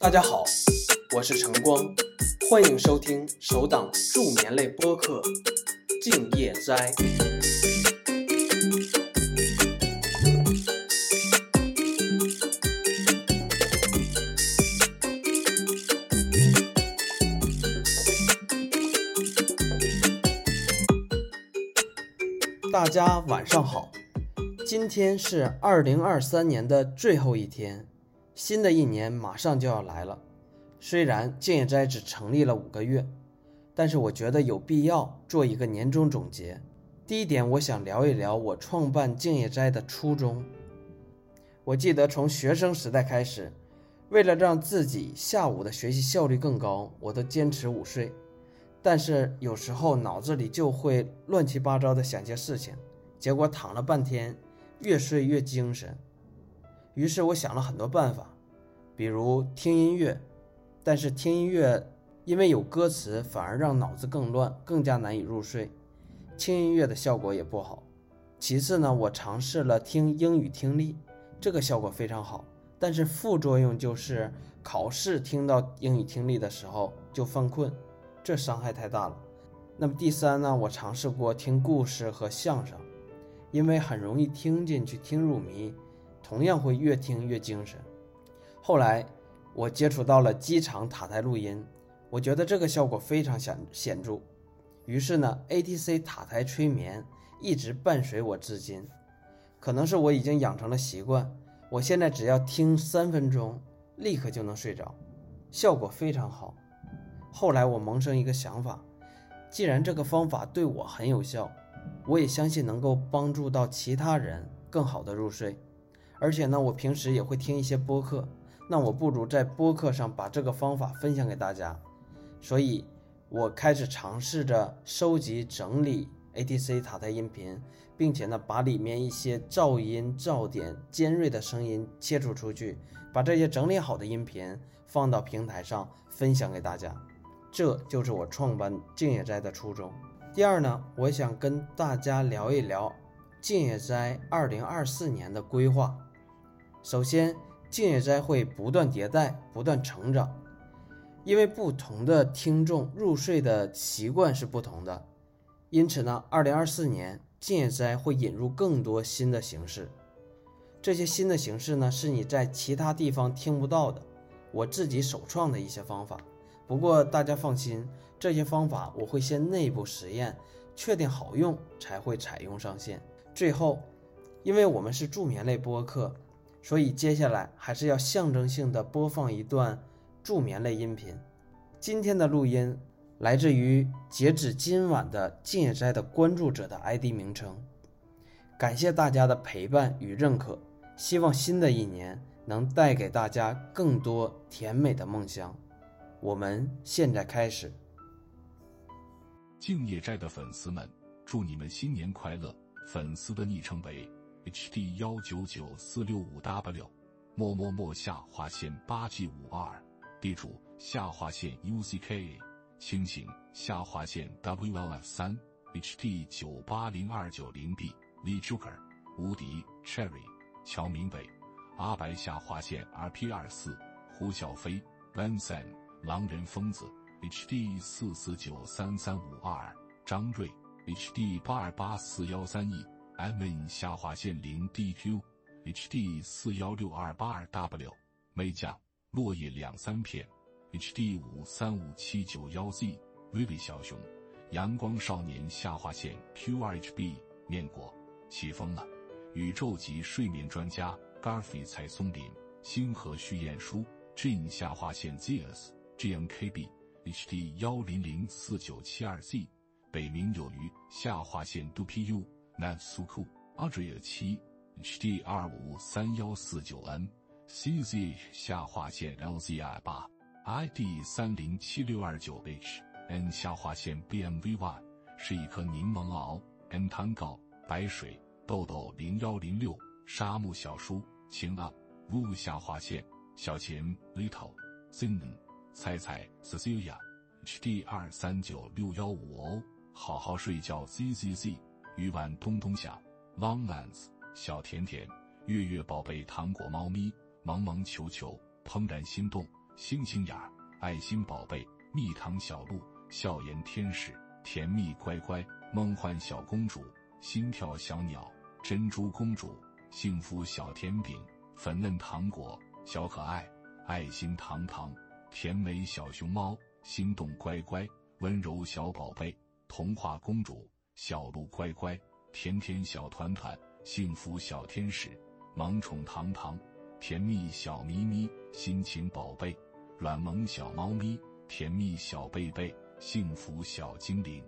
大家好，我是晨光，欢迎收听首档助眠类播客《静夜斋》。大家晚上好，今天是二零二三年的最后一天，新的一年马上就要来了。虽然静夜斋只成立了五个月，但是我觉得有必要做一个年终总结。第一点，我想聊一聊我创办静夜斋的初衷。我记得从学生时代开始，为了让自己下午的学习效率更高，我都坚持午睡。但是有时候脑子里就会乱七八糟的想些事情，结果躺了半天，越睡越精神。于是我想了很多办法，比如听音乐，但是听音乐因为有歌词，反而让脑子更乱，更加难以入睡。轻音乐的效果也不好。其次呢，我尝试了听英语听力，这个效果非常好，但是副作用就是考试听到英语听力的时候就犯困。这伤害太大了。那么第三呢？我尝试过听故事和相声，因为很容易听进去，听入迷，同样会越听越精神。后来我接触到了机场塔台录音，我觉得这个效果非常显显著。于是呢，ATC 塔台催眠一直伴随我至今。可能是我已经养成了习惯，我现在只要听三分钟，立刻就能睡着，效果非常好。后来我萌生一个想法，既然这个方法对我很有效，我也相信能够帮助到其他人更好的入睡。而且呢，我平时也会听一些播客，那我不如在播客上把这个方法分享给大家。所以，我开始尝试着收集整理 ATC 塔台音频，并且呢，把里面一些噪音、噪点、尖锐的声音切除出去，把这些整理好的音频放到平台上分享给大家。这就是我创办静野斋的初衷。第二呢，我想跟大家聊一聊静野斋二零二四年的规划。首先，静野斋会不断迭代、不断成长，因为不同的听众入睡的习惯是不同的，因此呢，二零二四年静野斋会引入更多新的形式。这些新的形式呢，是你在其他地方听不到的，我自己首创的一些方法。不过大家放心，这些方法我会先内部实验，确定好用才会采用上线。最后，因为我们是助眠类播客，所以接下来还是要象征性的播放一段助眠类音频。今天的录音来自于截止今晚的静夜斋的关注者的 ID 名称。感谢大家的陪伴与认可，希望新的一年能带给大家更多甜美的梦乡。我们现在开始。静夜斋的粉丝们，祝你们新年快乐！粉丝的昵称为 HD 幺九九四六五 W，么么么下划线八 G 五二，地主下划线 uck 清醒下划线 WLF 三 HD 九八零二九零 B，Lee Joker，无敌 Cherry，乔明伟，阿白下划线 RP 二四，胡小飞 Vincent。狼人疯子，HD 四四九三三五二，张瑞，HD 八二八四幺三 e m n 下划线零 DQ，HD 四幺六二八二 W，美将，落叶两三片，HD 五三五七九幺 Z，微微小熊，阳光少年下划线 QHB，面果，起风了，宇宙级睡眠专家 Garfi 蔡松林，星河虚彦书，Jin 下划线 ZS。GMKB HD 幺零零四九七二 Z，北冥有鱼下划线 dupu DuPu Natsuku Adria 七 HD 二五三幺四九 N CZ 下划线 LZI 八 ID 三零七六二九 H N 下划线 B M V Y 是一颗柠檬熬 N 汤膏白水豆豆零幺零六沙漠小叔晴啊 V 下划线小钱 Little Sin。猜猜 Cecilia，HD 二三九六幺五哦，好好睡觉 ZZZ，鱼丸咚咚响，Longlands 小甜甜，月月宝贝糖果猫咪，萌萌球球，怦然心动，星星眼、爱心宝贝、蜜糖小鹿、笑颜天使、甜蜜乖乖、梦幻小公主、心跳小鸟、珍珠公主、幸福小甜饼、粉嫩糖果、小可爱、爱心糖糖、甜美小熊猫、心动乖乖、温柔小宝贝、童话公主、小鹿乖乖、甜甜小团团、幸福小天使、萌宠糖糖、甜蜜小咪咪、心情宝贝。软萌小猫咪，甜蜜小贝贝，幸福小精灵。